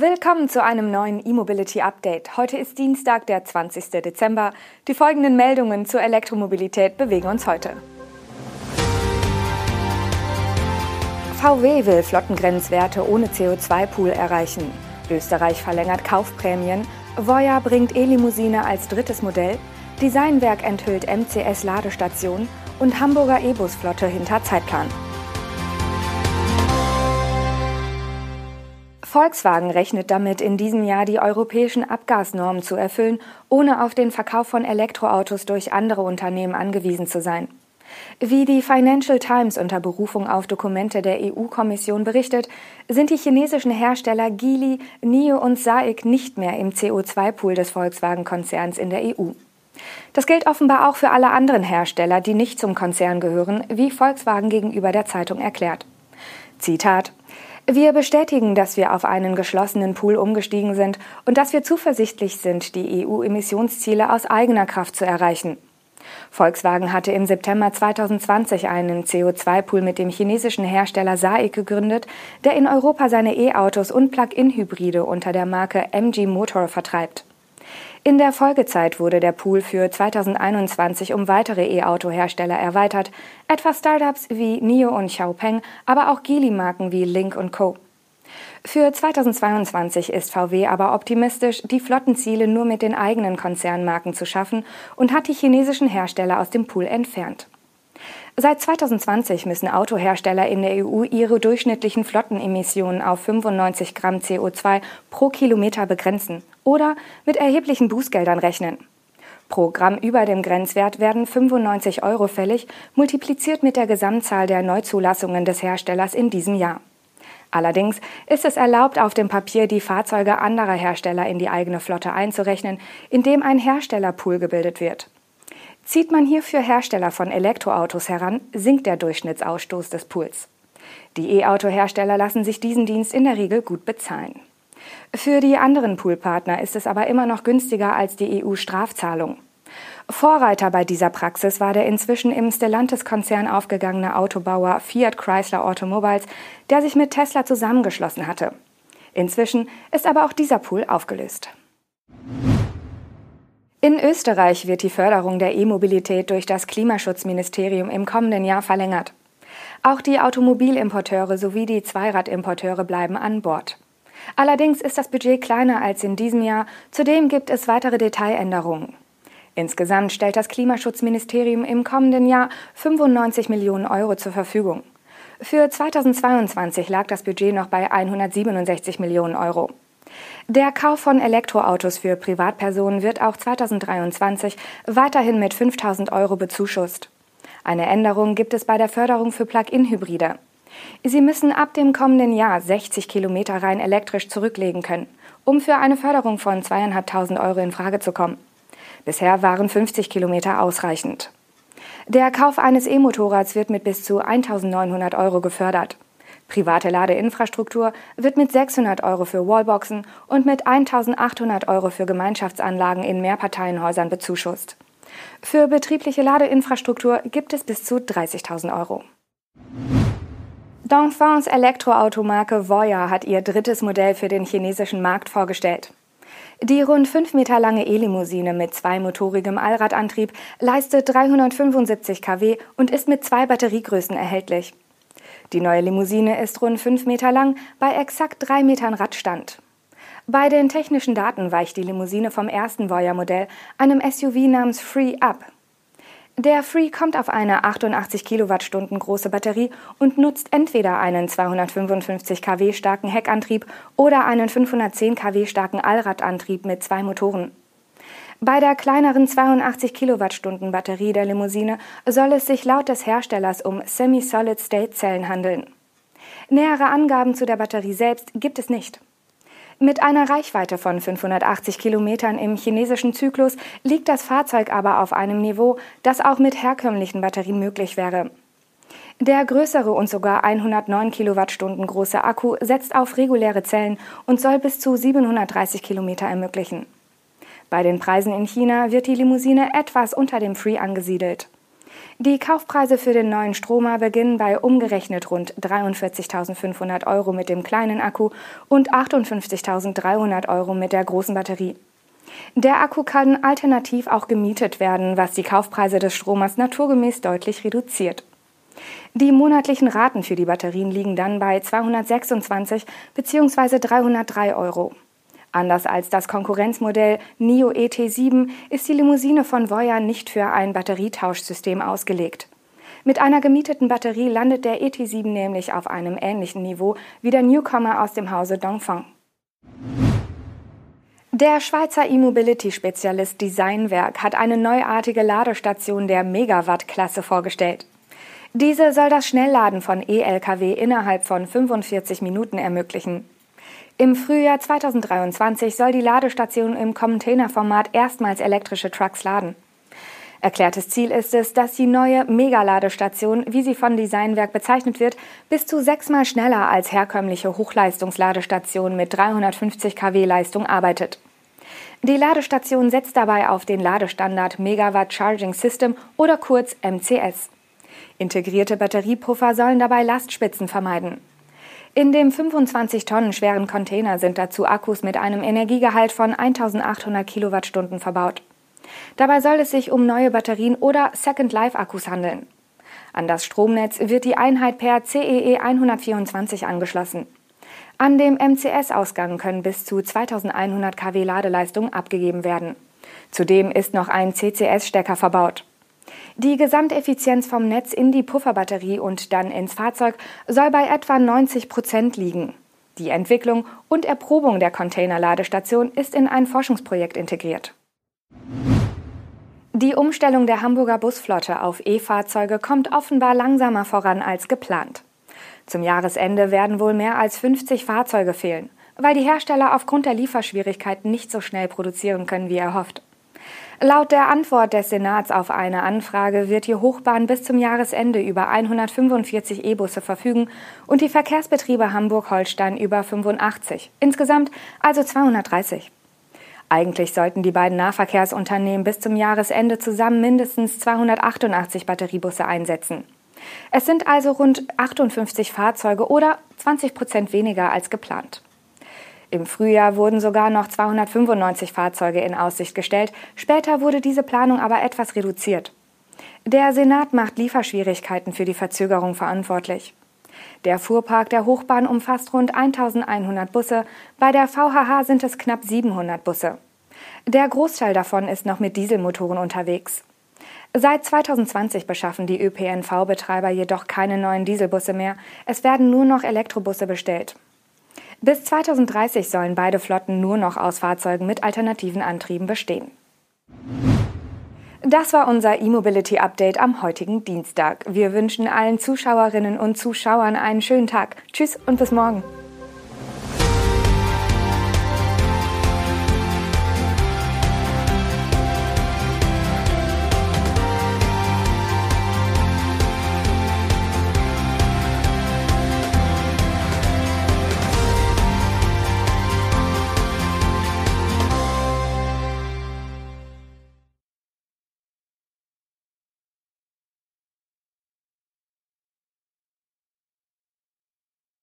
Willkommen zu einem neuen E-Mobility Update. Heute ist Dienstag, der 20. Dezember. Die folgenden Meldungen zur Elektromobilität bewegen uns heute. VW will Flottengrenzwerte ohne CO2-Pool erreichen. Österreich verlängert Kaufprämien. Voya bringt E-Limousine als drittes Modell. Designwerk enthüllt MCS-Ladestation und Hamburger E-Bus-Flotte hinter Zeitplan. Volkswagen rechnet damit, in diesem Jahr die europäischen Abgasnormen zu erfüllen, ohne auf den Verkauf von Elektroautos durch andere Unternehmen angewiesen zu sein. Wie die Financial Times unter Berufung auf Dokumente der EU-Kommission berichtet, sind die chinesischen Hersteller Geely, NIO und SAIC nicht mehr im CO2-Pool des Volkswagen-Konzerns in der EU. Das gilt offenbar auch für alle anderen Hersteller, die nicht zum Konzern gehören, wie Volkswagen gegenüber der Zeitung erklärt. Zitat wir bestätigen, dass wir auf einen geschlossenen Pool umgestiegen sind und dass wir zuversichtlich sind, die EU-Emissionsziele aus eigener Kraft zu erreichen. Volkswagen hatte im September 2020 einen CO2-Pool mit dem chinesischen Hersteller SAIC gegründet, der in Europa seine E-Autos und Plug-in-Hybride unter der Marke MG Motor vertreibt. In der Folgezeit wurde der Pool für 2021 um weitere E-Auto-Hersteller erweitert, etwa Startups wie NIO und Xiaopeng, aber auch Geely-Marken wie Link und Co. Für 2022 ist VW aber optimistisch, die Flottenziele nur mit den eigenen Konzernmarken zu schaffen und hat die chinesischen Hersteller aus dem Pool entfernt. Seit 2020 müssen Autohersteller in der EU ihre durchschnittlichen Flottenemissionen auf 95 Gramm CO2 pro Kilometer begrenzen oder mit erheblichen Bußgeldern rechnen. Pro Gramm über dem Grenzwert werden 95 Euro fällig, multipliziert mit der Gesamtzahl der Neuzulassungen des Herstellers in diesem Jahr. Allerdings ist es erlaubt, auf dem Papier die Fahrzeuge anderer Hersteller in die eigene Flotte einzurechnen, indem ein Herstellerpool gebildet wird. Zieht man hierfür Hersteller von Elektroautos heran, sinkt der Durchschnittsausstoß des Pools. Die E-Auto-Hersteller lassen sich diesen Dienst in der Regel gut bezahlen. Für die anderen Poolpartner ist es aber immer noch günstiger als die EU-Strafzahlung. Vorreiter bei dieser Praxis war der inzwischen im Stellantis-Konzern aufgegangene Autobauer Fiat Chrysler Automobiles, der sich mit Tesla zusammengeschlossen hatte. Inzwischen ist aber auch dieser Pool aufgelöst. In Österreich wird die Förderung der E-Mobilität durch das Klimaschutzministerium im kommenden Jahr verlängert. Auch die Automobilimporteure sowie die Zweiradimporteure bleiben an Bord. Allerdings ist das Budget kleiner als in diesem Jahr, zudem gibt es weitere Detailänderungen. Insgesamt stellt das Klimaschutzministerium im kommenden Jahr 95 Millionen Euro zur Verfügung. Für 2022 lag das Budget noch bei 167 Millionen Euro. Der Kauf von Elektroautos für Privatpersonen wird auch 2023 weiterhin mit 5000 Euro bezuschusst. Eine Änderung gibt es bei der Förderung für Plug-in-Hybride. Sie müssen ab dem kommenden Jahr 60 Kilometer rein elektrisch zurücklegen können, um für eine Förderung von 2.500 Euro in Frage zu kommen. Bisher waren 50 Kilometer ausreichend. Der Kauf eines E-Motorrads wird mit bis zu 1.900 Euro gefördert. Private Ladeinfrastruktur wird mit 600 Euro für Wallboxen und mit 1800 Euro für Gemeinschaftsanlagen in Mehrparteienhäusern bezuschusst. Für betriebliche Ladeinfrastruktur gibt es bis zu 30.000 Euro. Dongfans Elektroautomarke Voya hat ihr drittes Modell für den chinesischen Markt vorgestellt. Die rund 5 Meter lange E-Limousine mit zweimotorigem Allradantrieb leistet 375 kW und ist mit zwei Batteriegrößen erhältlich. Die neue Limousine ist rund fünf Meter lang bei exakt drei Metern Radstand. Bei den technischen Daten weicht die Limousine vom ersten Voyager-Modell, einem SUV namens Free, ab. Der Free kommt auf eine 88 Kilowattstunden große Batterie und nutzt entweder einen 255 kW starken Heckantrieb oder einen 510 kW starken Allradantrieb mit zwei Motoren. Bei der kleineren 82 Kilowattstunden Batterie der Limousine soll es sich laut des Herstellers um Semi-Solid-State-Zellen handeln. Nähere Angaben zu der Batterie selbst gibt es nicht. Mit einer Reichweite von 580 Kilometern im chinesischen Zyklus liegt das Fahrzeug aber auf einem Niveau, das auch mit herkömmlichen Batterien möglich wäre. Der größere und sogar 109 Kilowattstunden große Akku setzt auf reguläre Zellen und soll bis zu 730 Kilometer ermöglichen. Bei den Preisen in China wird die Limousine etwas unter dem Free angesiedelt. Die Kaufpreise für den neuen Stromer beginnen bei umgerechnet rund 43.500 Euro mit dem kleinen Akku und 58.300 Euro mit der großen Batterie. Der Akku kann alternativ auch gemietet werden, was die Kaufpreise des Stromers naturgemäß deutlich reduziert. Die monatlichen Raten für die Batterien liegen dann bei 226 bzw. 303 Euro. Anders als das Konkurrenzmodell NIO ET7 ist die Limousine von Voya nicht für ein Batterietauschsystem ausgelegt. Mit einer gemieteten Batterie landet der ET7 nämlich auf einem ähnlichen Niveau wie der Newcomer aus dem Hause Dongfeng. Der Schweizer E-Mobility-Spezialist Designwerk hat eine neuartige Ladestation der Megawatt-Klasse vorgestellt. Diese soll das Schnellladen von E-Lkw innerhalb von 45 Minuten ermöglichen. Im Frühjahr 2023 soll die Ladestation im Containerformat erstmals elektrische Trucks laden. Erklärtes Ziel ist es, dass die neue Megaladestation, wie sie von Designwerk bezeichnet wird, bis zu sechsmal schneller als herkömmliche Hochleistungsladestationen mit 350 kW Leistung arbeitet. Die Ladestation setzt dabei auf den Ladestandard Megawatt Charging System oder kurz MCS. Integrierte Batteriepuffer sollen dabei Lastspitzen vermeiden. In dem 25 Tonnen schweren Container sind dazu Akkus mit einem Energiegehalt von 1800 Kilowattstunden verbaut. Dabei soll es sich um neue Batterien oder Second Life Akkus handeln. An das Stromnetz wird die Einheit per CEE 124 angeschlossen. An dem MCS-Ausgang können bis zu 2100 kW Ladeleistung abgegeben werden. Zudem ist noch ein CCS-Stecker verbaut. Die Gesamteffizienz vom Netz in die Pufferbatterie und dann ins Fahrzeug soll bei etwa 90 Prozent liegen. Die Entwicklung und Erprobung der Containerladestation ist in ein Forschungsprojekt integriert. Die Umstellung der Hamburger Busflotte auf E-Fahrzeuge kommt offenbar langsamer voran als geplant. Zum Jahresende werden wohl mehr als 50 Fahrzeuge fehlen, weil die Hersteller aufgrund der Lieferschwierigkeiten nicht so schnell produzieren können wie erhofft. Laut der Antwort des Senats auf eine Anfrage wird die Hochbahn bis zum Jahresende über 145 E-Busse verfügen und die Verkehrsbetriebe Hamburg-Holstein über 85, insgesamt also 230. Eigentlich sollten die beiden Nahverkehrsunternehmen bis zum Jahresende zusammen mindestens 288 Batteriebusse einsetzen. Es sind also rund 58 Fahrzeuge oder 20 Prozent weniger als geplant. Im Frühjahr wurden sogar noch 295 Fahrzeuge in Aussicht gestellt, später wurde diese Planung aber etwas reduziert. Der Senat macht Lieferschwierigkeiten für die Verzögerung verantwortlich. Der Fuhrpark der Hochbahn umfasst rund 1100 Busse, bei der VHH sind es knapp 700 Busse. Der Großteil davon ist noch mit Dieselmotoren unterwegs. Seit 2020 beschaffen die ÖPNV-Betreiber jedoch keine neuen Dieselbusse mehr, es werden nur noch Elektrobusse bestellt. Bis 2030 sollen beide Flotten nur noch aus Fahrzeugen mit alternativen Antrieben bestehen. Das war unser E-Mobility Update am heutigen Dienstag. Wir wünschen allen Zuschauerinnen und Zuschauern einen schönen Tag. Tschüss und bis morgen.